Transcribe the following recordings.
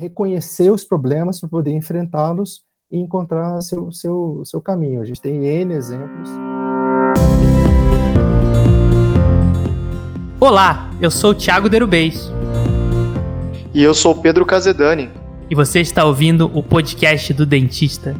reconhecer os problemas para poder enfrentá-los e encontrar seu, seu, seu caminho. A gente tem N exemplos. Olá, eu sou o Thiago Derubês. E eu sou o Pedro Casedani. E você está ouvindo o podcast do Dentista.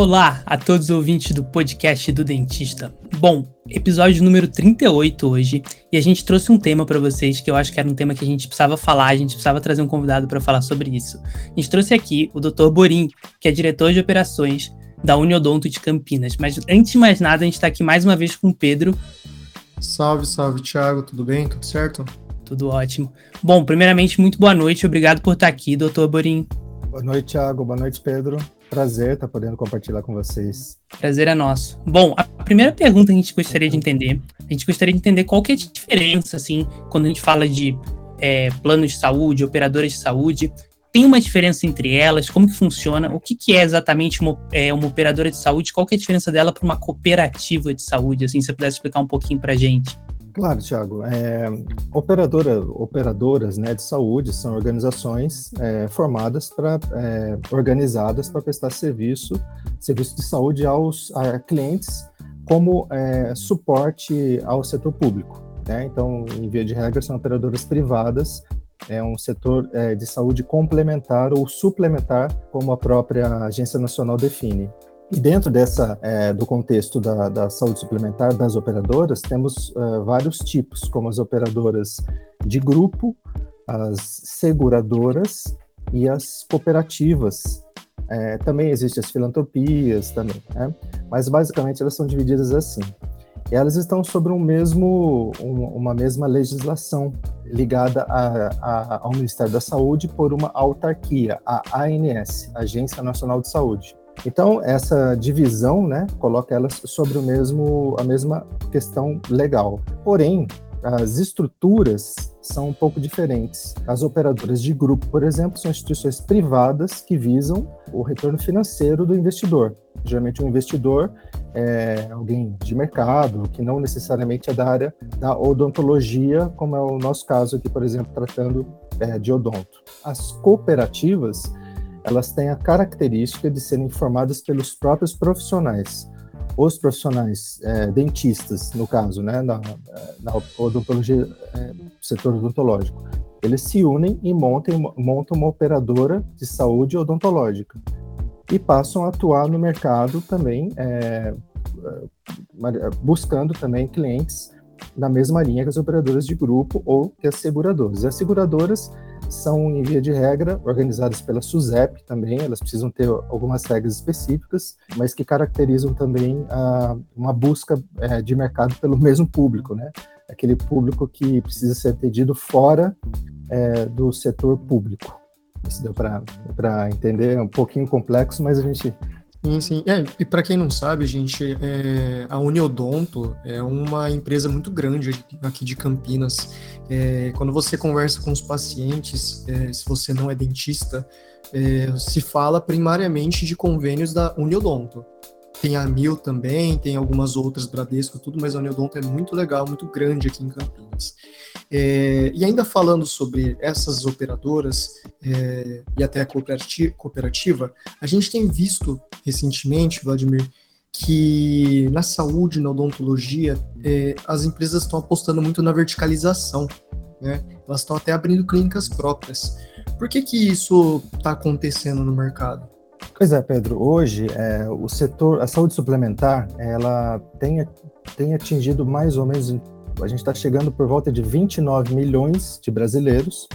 Olá a todos os ouvintes do podcast do Dentista. Bom, episódio número 38 hoje, e a gente trouxe um tema para vocês que eu acho que era um tema que a gente precisava falar, a gente precisava trazer um convidado para falar sobre isso. A gente trouxe aqui o Dr. Borim, que é diretor de operações da Uniodonto de Campinas. Mas antes de mais nada, a gente está aqui mais uma vez com o Pedro. Salve, salve, Thiago, tudo bem? Tudo certo? Tudo ótimo. Bom, primeiramente, muito boa noite, obrigado por estar aqui, doutor Borim. Boa noite, Thiago. Boa noite, Pedro. Prazer estar podendo compartilhar com vocês. Prazer é nosso. Bom, a primeira pergunta que a gente gostaria de entender, a gente gostaria de entender qual que é a diferença, assim, quando a gente fala de é, planos de saúde, operadoras de saúde, tem uma diferença entre elas? Como que funciona? O que, que é exatamente uma, é, uma operadora de saúde? Qual que é a diferença dela para uma cooperativa de saúde? Assim, se você pudesse explicar um pouquinho para a gente. Claro, Tiago. É, operadora, operadoras né, de saúde são organizações é, formadas para é, organizadas para prestar serviço, serviço de saúde aos a clientes como é, suporte ao setor público. Né? Então, em via de regra, são operadoras privadas, é um setor é, de saúde complementar ou suplementar, como a própria Agência Nacional define. E dentro dessa, é, do contexto da, da, saúde suplementar das operadoras, temos uh, vários tipos, como as operadoras de grupo, as seguradoras e as cooperativas. É, também existem as filantropias também, né? mas basicamente elas são divididas assim. Elas estão sobre um mesmo, um, uma mesma legislação ligada a, a, ao Ministério da Saúde por uma autarquia, a ANS, Agência Nacional de Saúde. Então, essa divisão, né, coloca elas sobre o mesmo, a mesma questão legal. Porém, as estruturas são um pouco diferentes. As operadoras de grupo, por exemplo, são instituições privadas que visam o retorno financeiro do investidor. Geralmente, um investidor é alguém de mercado, que não necessariamente é da área da odontologia, como é o nosso caso aqui, por exemplo, tratando é, de odonto. As cooperativas elas têm a característica de serem formadas pelos próprios profissionais. Os profissionais é, dentistas, no caso, né, na, na odontologia, é, setor odontológico, eles se unem e montam, montam uma operadora de saúde odontológica e passam a atuar no mercado também, é, é buscando também clientes na mesma linha que as operadoras de grupo ou que as seguradoras. As seguradoras são, em via de regra, organizadas pela SUSEP também, elas precisam ter algumas regras específicas, mas que caracterizam também ah, uma busca é, de mercado pelo mesmo público, né? Aquele público que precisa ser atendido fora é, do setor público. Isso deu para entender, é um pouquinho complexo, mas a gente Sim, sim. É, e para quem não sabe, gente, é, a Uniodonto é uma empresa muito grande aqui de Campinas. É, quando você conversa com os pacientes, é, se você não é dentista, é, se fala primariamente de convênios da Uniodonto. Tem a Mil também, tem algumas outras, Bradesco, tudo, mas a Uniodonto é muito legal, muito grande aqui em Campinas. É, e ainda falando sobre essas operadoras e até a cooperativa, a gente tem visto recentemente, Vladimir, que na saúde, na odontologia, é, as empresas estão apostando muito na verticalização, né? Elas estão até abrindo clínicas próprias. Por que que isso está acontecendo no mercado? Pois é, Pedro. Hoje, é, o setor, a saúde suplementar, ela tem, tem atingido mais ou menos, a gente está chegando por volta de 29 milhões de brasileiros,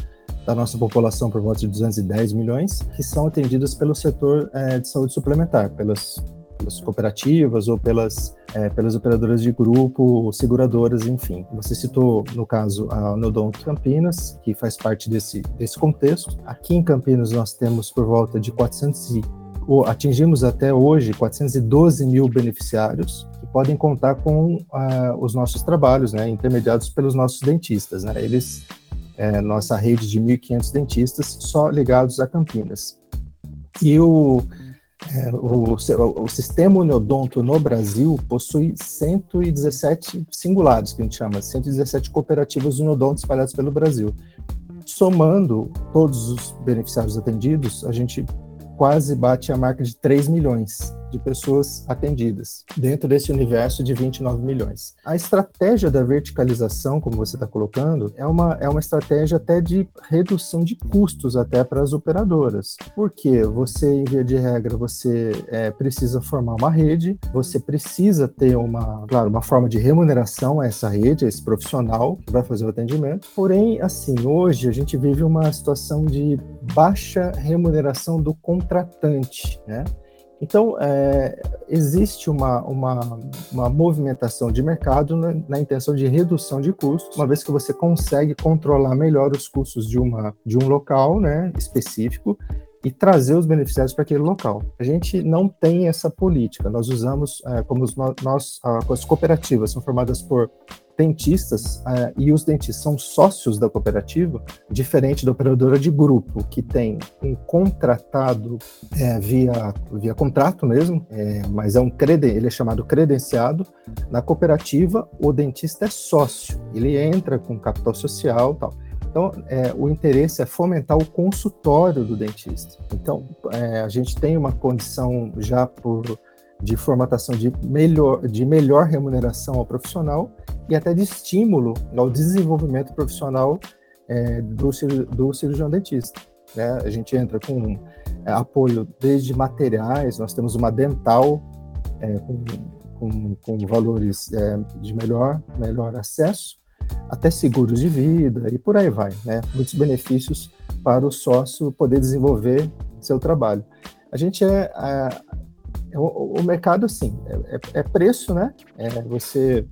da nossa população por volta de 210 milhões, que são atendidos pelo setor é, de saúde suplementar, pelas, pelas cooperativas ou pelas, é, pelas operadoras de grupo, seguradoras, enfim. Você citou, no caso, a Nodonto Campinas, que faz parte desse, desse contexto. Aqui em Campinas nós temos por volta de 400 e atingimos até hoje 412 mil beneficiários que podem contar com uh, os nossos trabalhos, né, intermediados pelos nossos dentistas. Né? Eles, é, nossa rede de 1.500 dentistas só ligados a Campinas. E o, É, o, o, sistema Uniodonto no Brasil possui 117 singulados, que a gente chama, 117 cooperativas Uniodonto espalhadas pelo Brasil. Somando todos os beneficiários atendidos, a gente quase bate a marca de 3 milhões de pessoas atendidas dentro desse universo de 29 milhões. A estratégia da verticalização, como você está colocando, é uma, é uma estratégia até de redução de custos até para as operadoras. Porque você, em via de regra, você é, precisa formar uma rede, você precisa ter uma, claro, uma forma de remuneração a essa rede, a esse profissional que vai fazer o atendimento. Porém, assim, hoje a gente vive uma situação de baixa remuneração do contratante, né? Então, é, existe uma, uma, uma, movimentação de mercado na, na, intenção de redução de custos, uma vez que você consegue controlar melhor os custos de, uma, de um local né, específico e trazer os beneficiários para aquele local. A gente não tem essa política, nós usamos, é, como os, nós, as cooperativas são formadas por dentistas uh, e os dentistas são sócios da cooperativa, diferente da operadora de grupo, que tem um contratado é, via, via contrato mesmo, é, mas é um creden ele é chamado credenciado. Na cooperativa, o dentista é sócio, ele entra com capital social tal. Então, é, o interesse é fomentar o consultório do dentista. Então, é, a gente tem uma condição já por de formatação de melhor, de melhor remuneração ao profissional e até de estímulo ao desenvolvimento profissional é, do, do cirurgião dentista. Né? A gente entra com é, apoio desde materiais, nós temos uma dental é, com, com, com, valores é, de melhor, melhor acesso, até seguros de vida e por aí vai. Né? Muitos benefícios para o sócio poder desenvolver seu trabalho. A gente é, é o, o mercado, sim, é, é, é, preço, né? É, você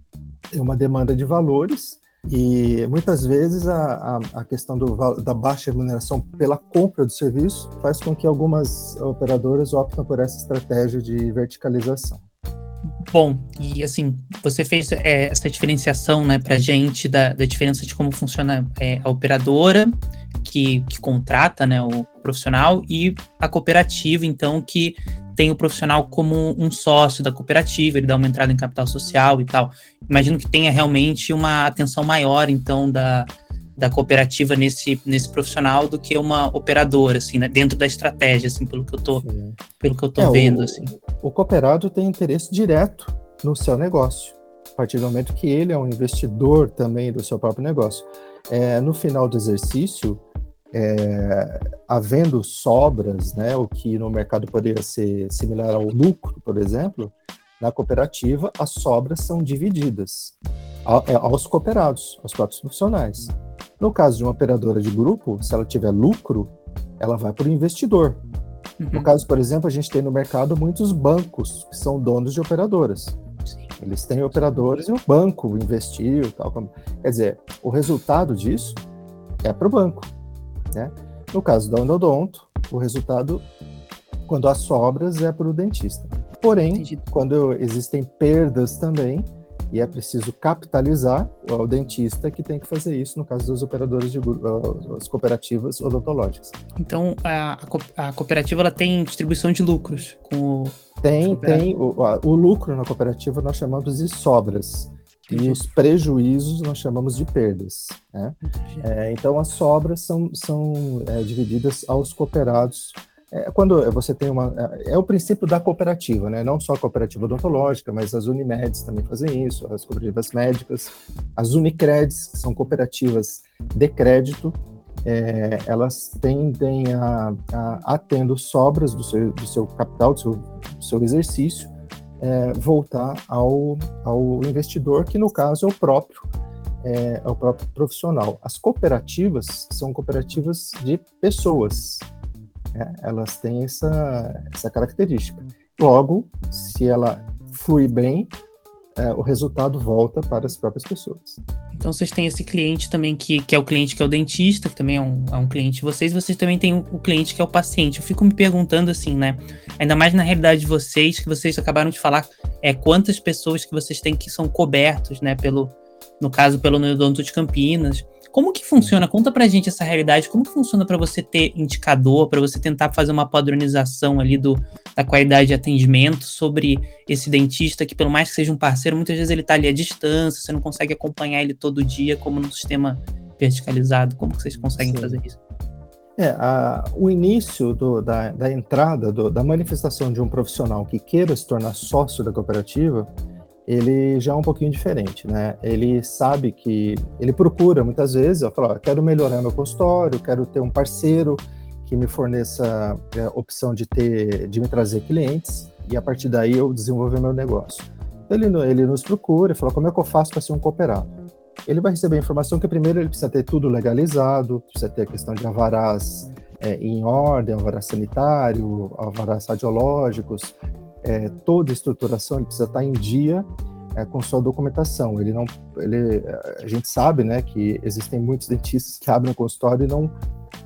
tem uma demanda de valores e muitas vezes a, a, a questão do, da baixa remuneração pela compra do serviço faz com que algumas operadoras optem por essa estratégia de verticalização. Bom, e assim, você fez é, essa diferenciação, né, a gente da, da diferença de como funciona é, a operadora que, que contrata, né, o profissional e a cooperativa, então, que tem o profissional como um sócio da cooperativa, ele dá uma entrada em capital social e tal. Imagino que tenha realmente uma atenção maior, então, da, da cooperativa nesse, nesse profissional do que uma operadora, assim, né? dentro da estratégia, assim, pelo que eu tô, pelo que eu tô é, vendo, o, assim. O cooperado tem interesse direto no seu negócio, a partir do momento que ele é um investidor também do seu próprio negócio. É, no final do exercício, é, havendo sobras, né, o que no mercado poderia ser similar ao lucro, por exemplo, na cooperativa as sobras são divididas é, aos cooperados, aos próprios profissionais. No caso de uma operadora de grupo, se ela tiver lucro, ela vai para o investidor. Uhum. No caso, por exemplo, a gente tem no mercado muitos bancos que são donos de operadoras. Eles têm operadores e o banco investiu, tal. Quer dizer, o resultado disso é para o banco. Né? No caso da endodonto, o resultado, quando há sobras, é para o dentista. Porém, Entendi. quando existem perdas também, e é preciso capitalizar, é o dentista que tem que fazer isso, no caso dos operadores de as cooperativas odontológicas. Então, a, a cooperativa ela tem distribuição de lucros com o... Tem, tem. O, o lucro na cooperativa nós chamamos de sobras. E os prejuízos nós chamamos de perdas. Né? É, então, as sobras são, são é, divididas aos cooperados. É, quando você tem uma. É, é o princípio da cooperativa, né? não só a cooperativa odontológica, mas as Unimeds também fazem isso, as cooperativas médicas, as Unicreds, que são cooperativas de crédito, é, elas tendem a, a, a, tendo sobras do seu, do seu capital, do seu, do seu exercício, é, voltar ao, ao investidor, que no caso é o próprio, é, é o próprio profissional. As cooperativas são cooperativas de pessoas, né? elas têm essa, essa característica. Logo, se ela flui bem, é, o resultado volta para as próprias pessoas. Então vocês têm esse cliente também que, que é o cliente que é o dentista, que também é um, é um cliente de vocês, vocês também têm o, cliente que é o paciente. Eu fico me perguntando assim, né? Ainda mais na realidade de vocês, que vocês acabaram de falar, é quantas pessoas que vocês têm que são cobertos, né? Pelo, no caso, pelo Neodonto de Campinas, Como que funciona? Conta pra gente essa realidade. Como que funciona para você ter indicador, para você tentar fazer uma padronização ali do, da qualidade de atendimento sobre esse dentista que, pelo mais que seja um parceiro, muitas vezes ele está ali à distância, você não consegue acompanhar ele todo dia, como no sistema verticalizado. Como que vocês conseguem Sim. fazer isso? É, a, o início do, da, da, entrada, do, da manifestação de um profissional que queira se tornar sócio da cooperativa, ele já é um pouquinho diferente, né? Ele sabe que ele procura muitas vezes, fala, quero melhorar meu consultório, quero ter um parceiro que me forneça a é, opção de ter, de me trazer clientes e a partir daí eu desenvolver meu negócio. Ele, ele nos procura e fala, como é que eu faço para ser um cooperado? ele vai receber a informação que primeiro ele precisa ter tudo legalizado, precisa ter a questão de avarás é, em ordem, avarás sanitário, avarás radiológicos, é, toda a estruturação ele precisa estar em dia é, com sua documentação. Ele não, ele, a gente sabe, né, que existem muitos dentistas que abrem o consultório e não,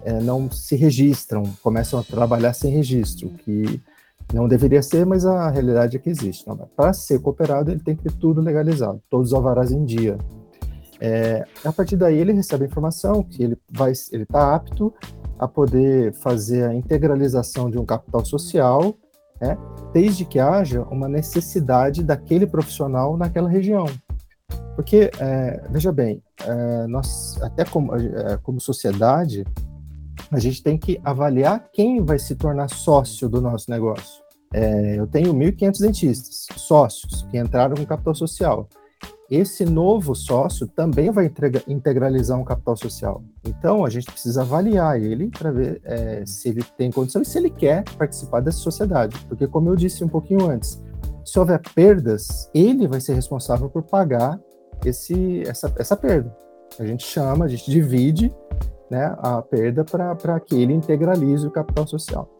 é, não se registram, começam a trabalhar sem registro, que não deveria ser, mas a realidade é que existe. Para ser cooperado, ele tem que ter tudo legalizado, todos os avarás em dia. É, a partir daí ele recebe a informação que ele vai, ele está apto a poder fazer a integralização de um capital social, né, desde que haja uma necessidade daquele profissional naquela região. Porque, é, veja bem, é, nós, até como, é, como sociedade, a gente tem que avaliar quem vai se tornar sócio do nosso negócio. É, eu tenho 1.500 dentistas, sócios, que entraram com capital social esse novo sócio também vai integralizar um capital social. Então, a gente precisa avaliar ele para ver é, se ele tem condição e se ele quer participar dessa sociedade. Porque, como eu disse um pouquinho antes, se houver perdas, ele vai ser responsável por pagar esse, essa, essa perda. A gente chama, a gente divide né, a perda para que ele integralize o capital social.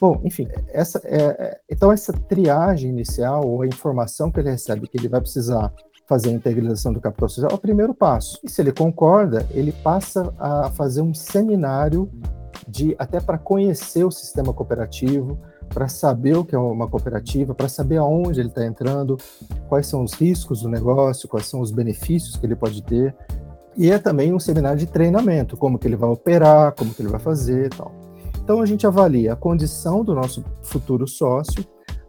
Bom, enfim, essa, é, é, então essa triagem inicial ou a informação que ele recebe que ele vai precisar fazer a integralização do capital social é o primeiro passo. E se ele concorda, ele passa a fazer um seminário de até para conhecer o sistema cooperativo, para saber o que é uma cooperativa, para saber aonde ele está entrando, quais são os riscos do negócio, quais são os benefícios que ele pode ter. E é também um seminário de treinamento, como que ele vai operar, como que ele vai fazer, tal. Então a gente avalia a condição do nosso futuro sócio,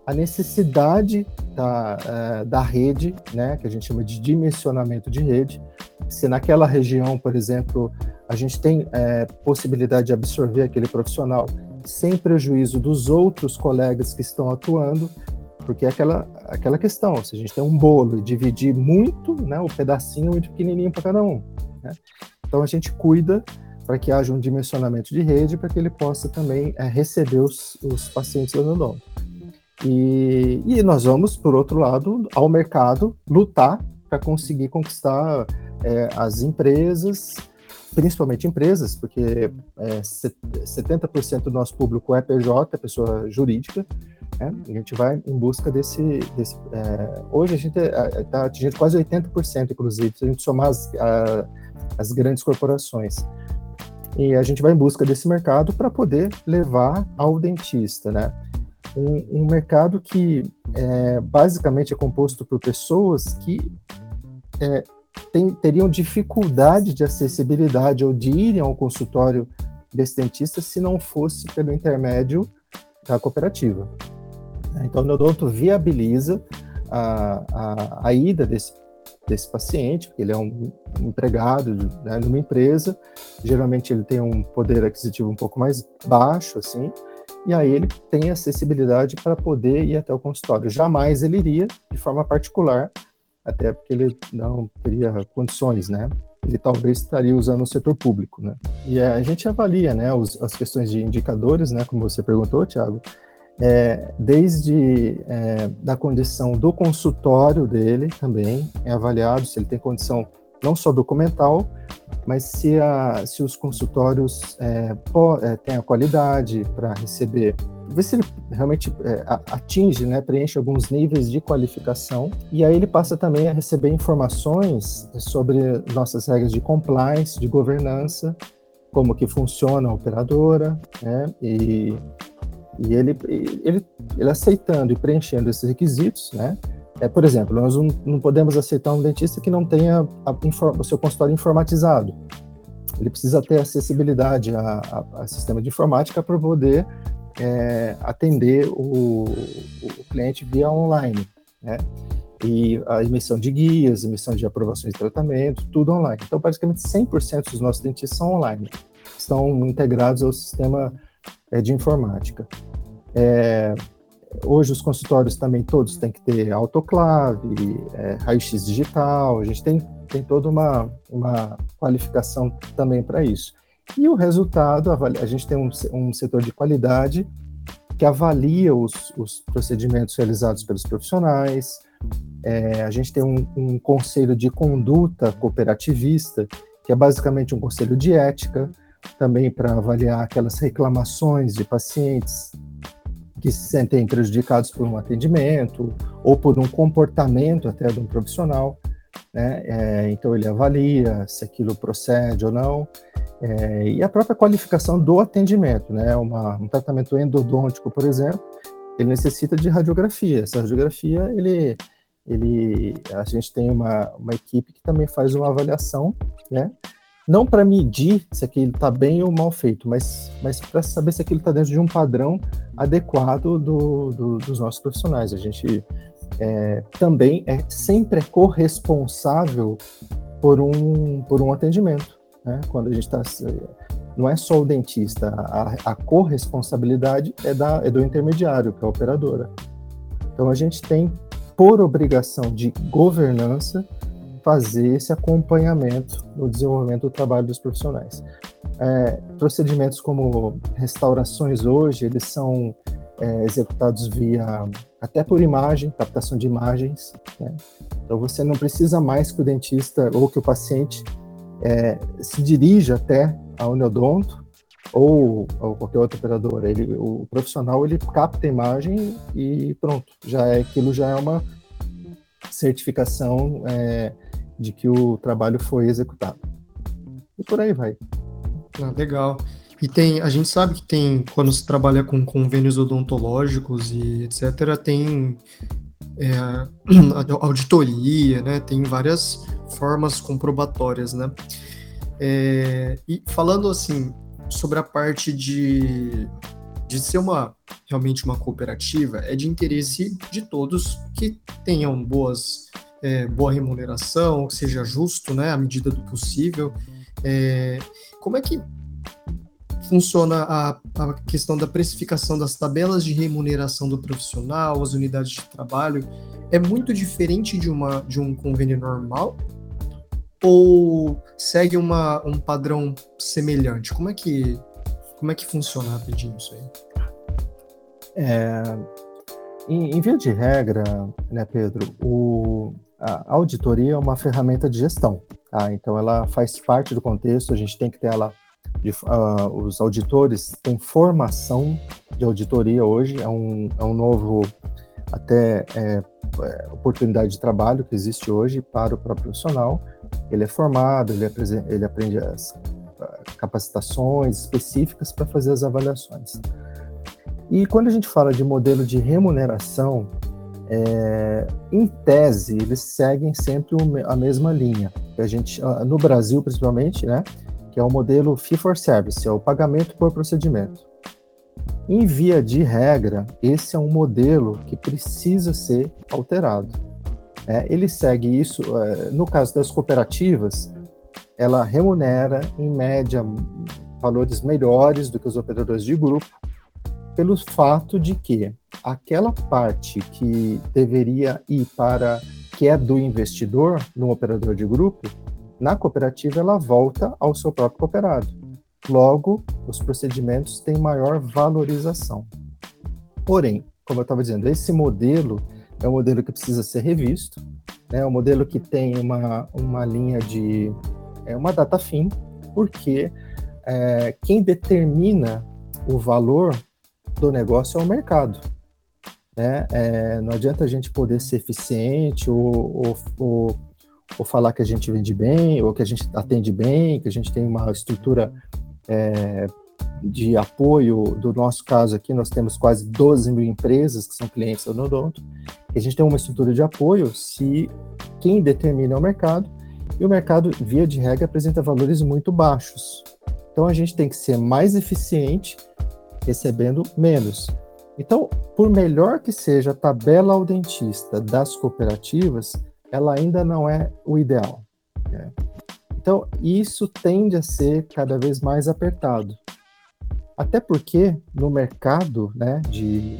a necessidade da, uh, da rede, né, que a gente chama de dimensionamento de rede. Se naquela região, por exemplo, a gente tem é, possibilidade de absorver aquele profissional sem prejuízo dos outros colegas que estão atuando, porque é aquela, aquela questão, se a gente tem um bolo e dividir muito, né, o pedacinho muito pequenininho para cada um. Né? Então a gente cuida para que haja um dimensionamento de rede, para que ele possa também é, receber os, os pacientes odontólogos. E, e nós vamos, por outro lado, ao mercado lutar para conseguir conquistar é, as empresas, principalmente empresas, porque é, 70% do nosso público é PJ, é pessoa jurídica, né? a gente vai em busca desse. desse é, hoje a gente está é, atingindo quase 80%, inclusive, se a gente somar as, a, as grandes corporações. E a gente vai em busca desse mercado para poder levar ao dentista, né? Um, um mercado que é, basicamente é composto por pessoas que é, tem, teriam dificuldade de acessibilidade ou de irem ao consultório desse dentista se não fosse pelo intermédio da cooperativa. Então, o Neodonto viabiliza a, a, a ida desse, desse paciente, porque ele é um empregado né, numa empresa, geralmente ele tem um poder aquisitivo um pouco mais baixo, assim, e aí ele tem acessibilidade para poder ir até o consultório. Jamais ele iria de forma particular, até porque ele não teria condições, né? Ele talvez estaria usando o setor público, né? E a gente avalia, né, os, as questões de indicadores, né, como você perguntou, Tiago, é, desde é, da condição do consultório dele também é avaliado se ele tem condição não só documental, mas se, a, se os consultórios é, é, têm a qualidade para receber, ver se ele realmente é, atinge, né, preenche alguns níveis de qualificação, e aí ele passa também a receber informações sobre nossas regras de compliance, de governança, como que funciona a operadora, né, e, e ele, ele, ele aceitando e preenchendo esses requisitos, né, É, por exemplo, nós não, podemos aceitar um dentista que não tenha a, a, o seu consultório informatizado. Ele precisa ter acessibilidade a, a sistema de informática para poder é, atender o, o, cliente via online, né? E a emissão de guias, emissão de aprovações de tratamento, tudo online. Então, praticamente 100% dos nossos dentistas são online, estão integrados ao sistema é, de informática. É, hoje os consultórios também todos têm que ter autoclave, é, raio-x digital, a gente tem, tem toda uma, uma qualificação também para isso. E o resultado, a gente tem um, um setor de qualidade que avalia os, os procedimentos realizados pelos profissionais, é, a gente tem um, um conselho de conduta cooperativista, que é basicamente um conselho de ética, também para avaliar aquelas reclamações de pacientes que se sentem prejudicados por um atendimento ou por um comportamento até de um profissional. Né? É, então ele avalia se aquilo procede ou não. É, e a própria qualificação do atendimento, né? Uma, um tratamento endodôntico, por exemplo, ele necessita de radiografia. Essa radiografia, ele, ele, a gente tem uma, uma equipe que também faz uma avaliação, né? Não para medir se aquilo está bem ou mal feito, mas, mas para saber se aquilo está dentro de um padrão adequado do, do, dos nossos profissionais. A gente é, também é sempre é corresponsável por um, por um atendimento. Né? Quando a gente está. Não é só o dentista, a, a corresponsabilidade é, da, é do intermediário, que é a operadora. Então a gente tem, por obrigação de governança, fazer esse acompanhamento no desenvolvimento do trabalho dos profissionais. É, procedimentos como restaurações hoje, eles são é, executados via até por imagem, captação de imagens. Né? Então você não precisa mais que o dentista ou que o paciente é, se dirija até a Uniodonto ou, ou qualquer outra operadora. Ele, o profissional ele capta a imagem e pronto, já é aquilo já é uma certificação é, de que o trabalho foi executado. E por aí vai. Ah, legal. E tem, a gente sabe que tem, quando se trabalha com convênios odontológicos e etc., tem é, auditoria, né? Tem várias formas comprobatórias, né? É, e falando assim sobre a parte de, de ser uma realmente uma cooperativa, é de interesse de todos que tenham boas é, boa remuneração, que seja justo, né, à medida do possível. É, como é que funciona a, a, questão da precificação das tabelas de remuneração do profissional, as unidades de trabalho? É muito diferente de, uma, de um convênio normal? Ou segue uma, um padrão semelhante? Como é que, como é que funciona rapidinho isso aí? É, em, em via de regra, né, Pedro, o, a auditoria é uma ferramenta de gestão, tá? Então ela faz parte do contexto, a gente tem que ter ela, de, uh, os auditores têm formação de auditoria hoje, é um, é um novo, até, é, é, oportunidade de trabalho que existe hoje para o próprio profissional, ele é formado, ele, ele aprende as capacitações específicas para fazer as avaliações. E quando a gente fala de modelo de remuneração, é, em tese, eles seguem sempre a mesma linha. A gente, no Brasil, principalmente, né, que é o modelo fee for service, é o pagamento por procedimento. Em via de regra, esse é um modelo que precisa ser alterado. É, ele segue isso, é, no caso das cooperativas, ela remunera, em média, valores melhores do que os operadores de grupo, pelo fato de que aquela parte que deveria ir para que é do investidor no operador de grupo, na cooperativa ela volta ao seu próprio cooperado. Logo, os procedimentos têm maior valorização. Porém, como eu estava dizendo, esse modelo é um modelo que precisa ser revisto, né? é um modelo que tem uma, uma linha de é uma data fim, porque é, quem determina o valor do negócio é o mercado. Né? É, não adianta a gente poder ser eficiente ou, ou, ou, ou, falar que a gente vende bem, ou que a gente atende bem, que a gente tem uma estrutura é, de apoio, do nosso caso aqui, nós temos quase 12 mil empresas que são clientes da Nodonto, a gente tem uma estrutura de apoio se quem determina é o mercado, e o mercado, via de regra, apresenta valores muito baixos. Então a gente tem que ser mais eficiente recebendo menos. Então, por melhor que seja a tabela ao dentista das cooperativas, ela ainda não é o ideal. Né? Então, isso tende a ser cada vez mais apertado. Até porque no mercado né, de,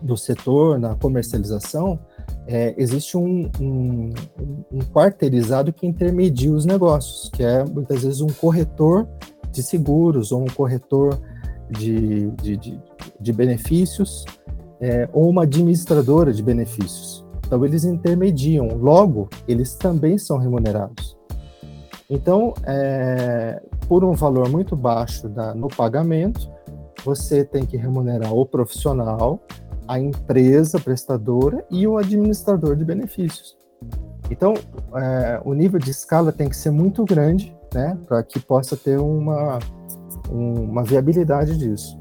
do setor, na comercialização, é, existe um, um, um, quarteirizado que intermedia os negócios, que é muitas vezes um corretor de seguros ou um corretor de, de, de, de benefícios é, ou uma administradora de benefícios. Então, eles intermediam, logo, eles também são remunerados. Então, é, por um valor muito baixo da, no pagamento, você tem que remunerar o profissional, a empresa prestadora e o administrador de benefícios. Então, é, o nível de escala tem que ser muito grande, né, para que possa ter uma, uma viabilidade disso.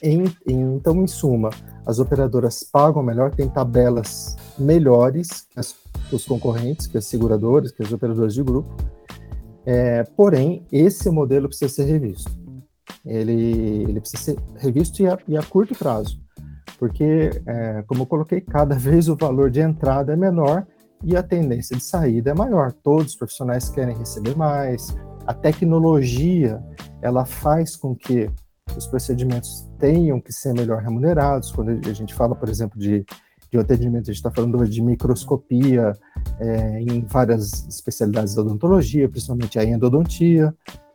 Em, em, então, em suma, as operadoras pagam melhor, têm tabelas melhores que, as, os concorrentes, que as seguradoras, que as operadoras de grupo. É, porém, esse modelo precisa ser revisto. Ele, ele precisa ser revisto e a, e a curto prazo, porque, é, como eu coloquei, cada vez o valor de entrada é menor e a tendência de saída é maior. Todos os profissionais querem receber mais, a tecnologia ela faz com que os procedimentos tenham que ser melhor remunerados. Quando a gente fala, por exemplo, de, de atendimento, a gente está falando de microscopia é, em várias especialidades da odontologia, principalmente a endodontia.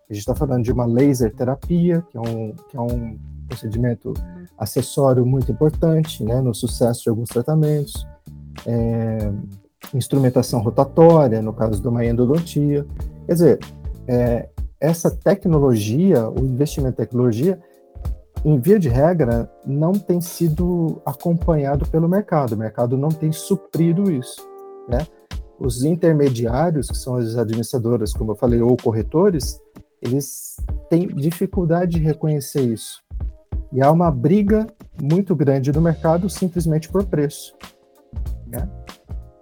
A gente está falando de uma laser terapia, que é um, que é um procedimento acessório muito importante né, no sucesso de alguns tratamentos. É, instrumentação rotatória, no caso de uma endodontia. Quer dizer, é, essa tecnologia, o investimento em tecnologia, em via de regra, não tem sido acompanhado pelo mercado. O mercado não tem suprido isso. Né? Os intermediários, que são as administradoras, como eu falei, ou corretores, eles têm dificuldade de reconhecer isso. E há uma briga muito grande no mercado simplesmente por preço. Né?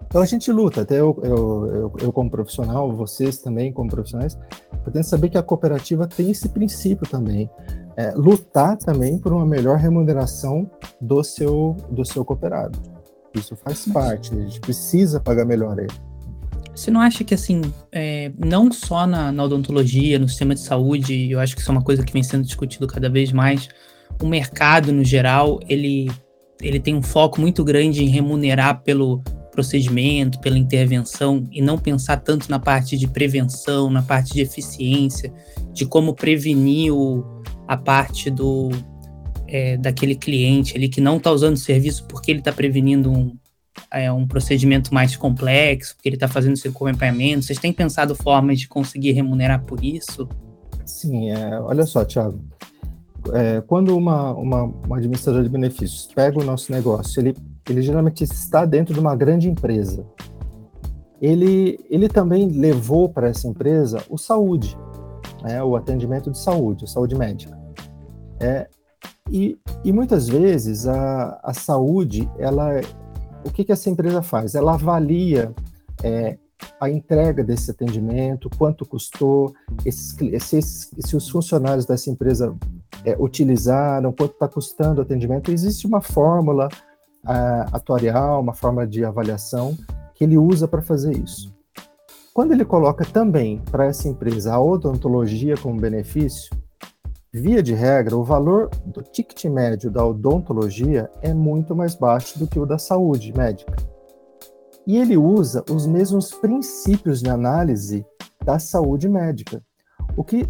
Então a gente luta, até eu, eu, eu, eu, como profissional, vocês também como profissionais, podemos saber que a cooperativa tem esse princípio também. É, lutar também por uma melhor remuneração do seu, do seu cooperado. Isso faz parte, a gente precisa pagar melhor ele. Você não acha que, assim, é, não só na, na, odontologia, no sistema de saúde, eu acho que isso é uma coisa que vem sendo discutido cada vez mais, o mercado, no geral, ele, ele tem um foco muito grande em remunerar pelo, procedimento, pela intervenção e não pensar tanto na parte de prevenção, na parte de eficiência, de como prevenir o, a parte do é, daquele cliente ali que não está usando o serviço porque ele está prevenindo um, é, um procedimento mais complexo, porque ele está fazendo seu acompanhamento. Vocês têm pensado formas de conseguir remunerar por isso? Sim, é, olha só, Thiago. É, quando uma, uma, uma administradora de benefícios pega o nosso negócio, ele ele geralmente está dentro de uma grande empresa. Ele, ele também levou para essa empresa o saúde, né, o atendimento de saúde, a saúde médica. É, e, e muitas vezes a, a saúde, ela, o que, que essa empresa faz? Ela avalia é, a entrega desse atendimento, quanto custou, esses, se, os funcionários dessa empresa é, utilizaram, quanto está custando o atendimento. Existe uma fórmula uh, atuarial, uma forma de avaliação que ele usa para fazer isso. Quando ele coloca também para essa empresa a odontologia como benefício, via de regra, o valor do ticket médio da odontologia é muito mais baixo do que o da saúde médica. E ele usa os mesmos princípios de análise da saúde médica, o que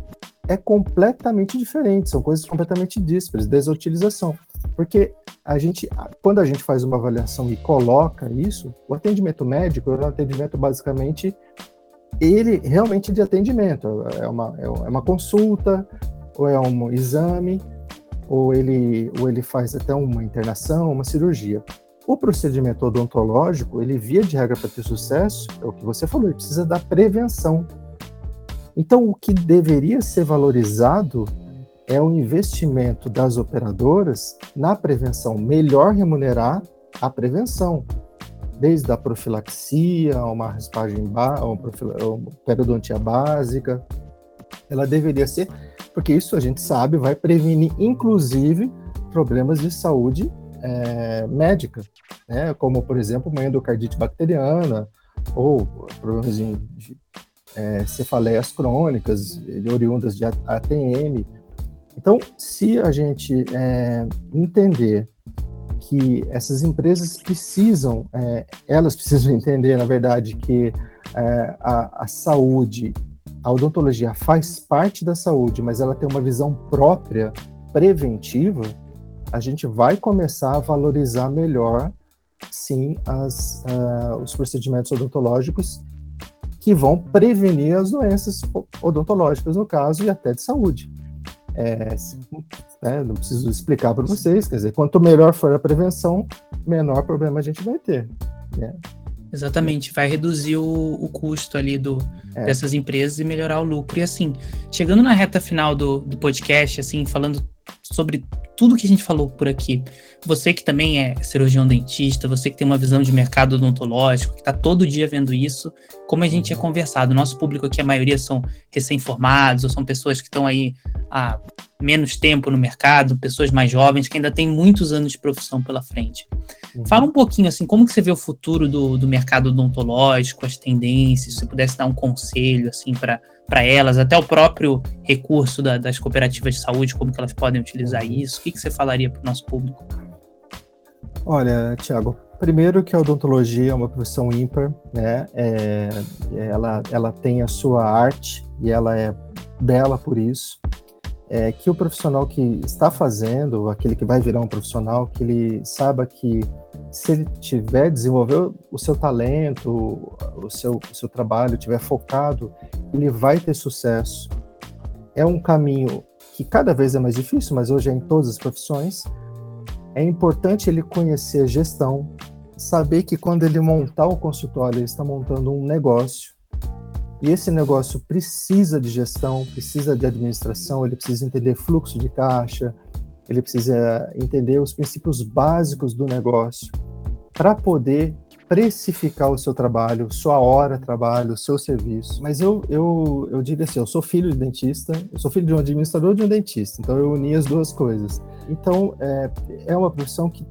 é completamente diferente, são coisas completamente díspares, desutilização. Porque a gente, quando a gente faz uma avaliação e coloca isso, o atendimento médico é um atendimento basicamente ele realmente de atendimento, é uma, é uma consulta, ou é um exame, ou ele, ou ele faz até uma internação, uma cirurgia. O procedimento odontológico, ele via de regra para ter sucesso, é o que você falou, ele precisa da prevenção. Então, o que deveria ser valorizado é o investimento das operadoras na prevenção, melhor remunerar a prevenção, desde a profilaxia, uma raspagem, uma, uma periodontia básica, ela deveria ser, porque isso a gente sabe vai prevenir, inclusive, problemas de saúde é, médica, né? como, por exemplo, uma endocardite bacteriana, ou problemas de, de é, cefaleias crônicas, oriundas de ATM. Então, se a gente é, entender que essas empresas precisam, é, elas precisam entender, na verdade, que é, a, a saúde, a odontologia faz parte da saúde, mas ela tem uma visão própria, preventiva, a gente vai começar a valorizar melhor, sim, as, uh, os procedimentos odontológicos que vão prevenir as doenças odontológicas, no caso, e até de saúde. É, né, não preciso explicar para vocês, quer dizer, quanto melhor for a prevenção, menor problema a gente vai ter. Né? Exatamente, vai reduzir o, o custo ali do, é. dessas empresas e melhorar o lucro. E assim, chegando na reta final do, do podcast, assim, falando sobre tudo que a gente falou por aqui. Você que também é cirurgião dentista, você que tem uma visão de mercado odontológico, que está todo dia vendo isso, como a gente tinha conversado, nosso público aqui, a maioria são recém-formados, ou são pessoas que estão aí há menos tempo no mercado, pessoas mais jovens, que ainda têm muitos anos de profissão pela frente. Uhum. Fala um pouquinho, assim, como que você vê o futuro do, do mercado odontológico, as tendências, se você pudesse dar um conselho, assim, para para elas, até o próprio recurso da, das cooperativas de saúde, como que elas podem utilizar isso? O que, que você falaria para o nosso público? Olha, Tiago, primeiro que a odontologia é uma profissão ímpar, né? É, ela, ela tem a sua arte e ela é bela por isso. É, que o profissional que está fazendo, aquele que vai virar um profissional, que ele saiba que se ele tiver desenvolver o seu talento, o seu, o seu trabalho, tiver focado, ele vai ter sucesso. É um caminho que cada vez é mais difícil, mas hoje é em todas as profissões. É importante ele conhecer gestão, saber que quando ele montar o consultório, ele está montando um negócio. E esse negócio precisa de gestão, precisa de administração, ele precisa entender fluxo de caixa, ele precisa entender os princípios básicos do negócio para poder precificar o seu trabalho, sua hora de trabalho, o seu serviço. Mas eu, eu, eu digo assim, eu sou filho de dentista, eu sou filho de um administrador de um dentista, então eu uni as duas coisas. Então, é, é uma profissão que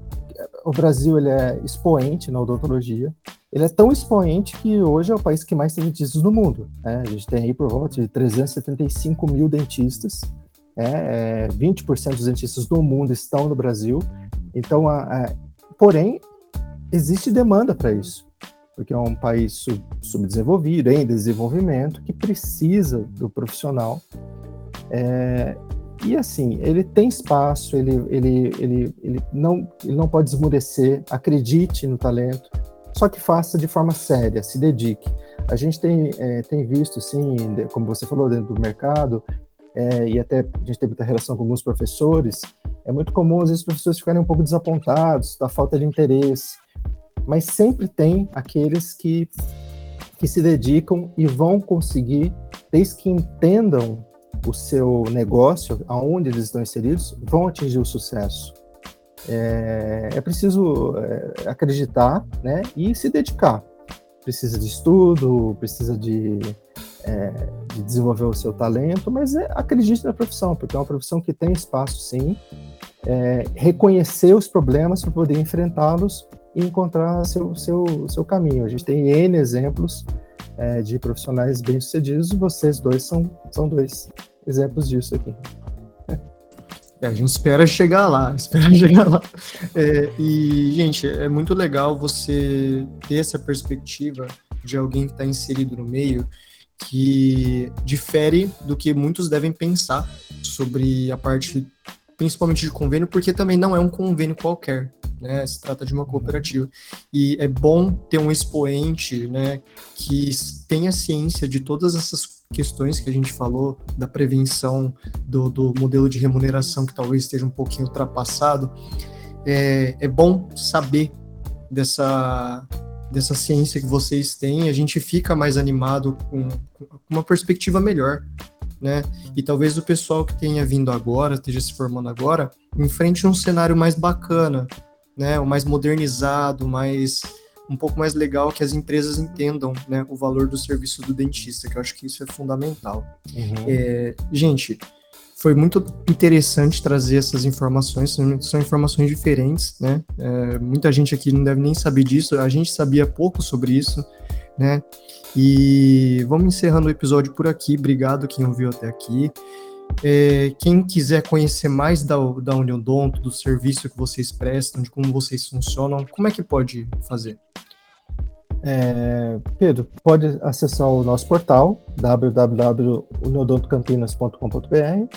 o Brasil ele é expoente na odontologia, ele é tão expoente que hoje é o país que mais tem dentistas no mundo. Né? A gente tem aí por volta de 375 mil dentistas, é, é, 20% dos dentistas do mundo estão no Brasil. Então, a, a, porém, existe demanda para isso, porque é um país sub, subdesenvolvido, em desenvolvimento, que precisa do profissional. É, e assim, ele tem espaço, ele, ele, ele, ele, não, ele não pode esmurecer, acredite no talento, só que faça de forma séria, se dedique. A gente tem, é, tem visto, sim, como você falou, dentro do mercado, é, e até a gente tem muita relação com alguns professores, é muito comum, às vezes, os professores ficarem um pouco desapontados da falta de interesse, mas sempre tem aqueles que, que se dedicam e vão conseguir, desde que entendam o seu negócio, aonde eles estão inseridos, vão atingir o sucesso. É, é preciso é, acreditar né, e se dedicar. Precisa de estudo, precisa de é, de desenvolver o seu talento, mas é, acredite na profissão, porque é uma profissão que tem espaço sim, é, reconhecer os problemas para poder enfrentá-los e encontrar seu, seu, seu caminho. A gente tem N exemplos é, de profissionais bem-sucedidos, vocês dois são, são dois exemplos disso aqui. É, a gente espera chegar lá, espera chegar lá. É, e, gente, é muito legal você ter essa perspectiva de alguém que está inserido no meio que difere do que muitos devem pensar sobre a parte, principalmente de convênio, porque também não é um convênio qualquer, né? Se trata de uma cooperativa. E é bom ter um expoente, né, que tenha ciência de todas essas questões que a gente falou, da prevenção do, do modelo de remuneração que talvez esteja um pouquinho ultrapassado. É, é bom saber dessa dessa ciência que vocês têm, a gente fica mais animado com, com uma perspectiva melhor né? E talvez o pessoal que tenha vindo agora, esteja se formando agora, enfrente um cenário mais bacana, né? O mais modernizado, mais um pouco mais legal que as empresas entendam né, o valor do serviço do dentista, que eu acho que isso é fundamental. Uhum. É, gente, foi muito interessante trazer essas informações, são, informações diferentes, né? É, muita gente aqui não deve nem saber disso, a gente sabia pouco sobre isso, né? E vamos encerrando o episódio por aqui. Obrigado quem ouviu até aqui. É, quem quiser conhecer mais da, da Uniodonto, do serviço que vocês prestam, de como vocês funcionam, como é que pode fazer? É, Pedro, pode acessar o nosso portal www.uniodontocampinas.com.br.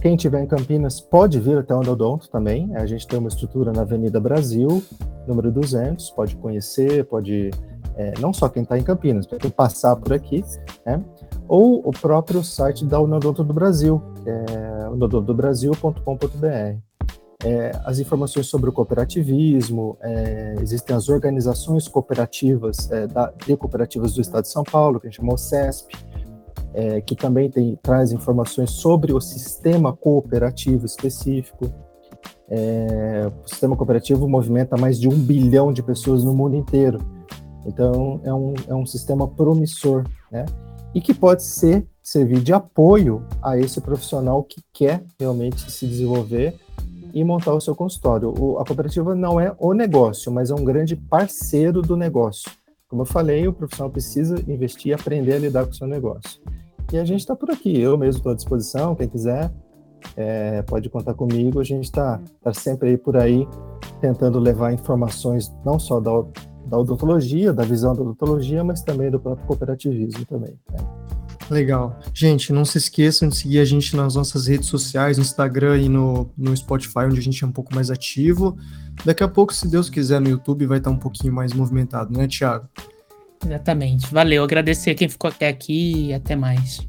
Quem estiver em Campinas pode vir até o Uniodonto também. A gente tem uma estrutura na Avenida Brasil, número 200. Pode conhecer, pode é, não só quem está em Campinas, pode passar por aqui, né? Ou o próprio site da Unodonto do Brasil, que é unodontodobrasil.com.br. É, as informações sobre o cooperativismo, é, existem as organizações cooperativas é, da, de cooperativas do Estado de São Paulo, que a gente chama o CESP, é, que também tem, traz informações sobre o sistema cooperativo específico. É, o sistema cooperativo movimenta mais de um bilhão de pessoas no mundo inteiro. Então, é um, é um sistema promissor, né? E que pode ser servir de apoio a esse profissional que quer realmente se desenvolver e montar o seu consultório. O, a cooperativa não é o negócio, mas é um grande parceiro do negócio. Como eu falei, o profissional precisa investir e aprender a lidar com o seu negócio. E a gente está por aqui, eu mesmo estou à disposição, quem quiser é, pode contar comigo. A gente está tá sempre aí por aí tentando levar informações não só da da odontologia, da visão da odontologia, mas também do próprio cooperativismo também. Né? Legal. Gente, não se esqueçam de seguir a gente nas nossas redes sociais, no Instagram e no, no Spotify, onde a gente é um pouco mais ativo. Daqui a pouco, se Deus quiser, no YouTube vai estar um pouquinho mais movimentado, né, Thiago? Exatamente. Valeu. Agradecer quem ficou até aqui e até mais.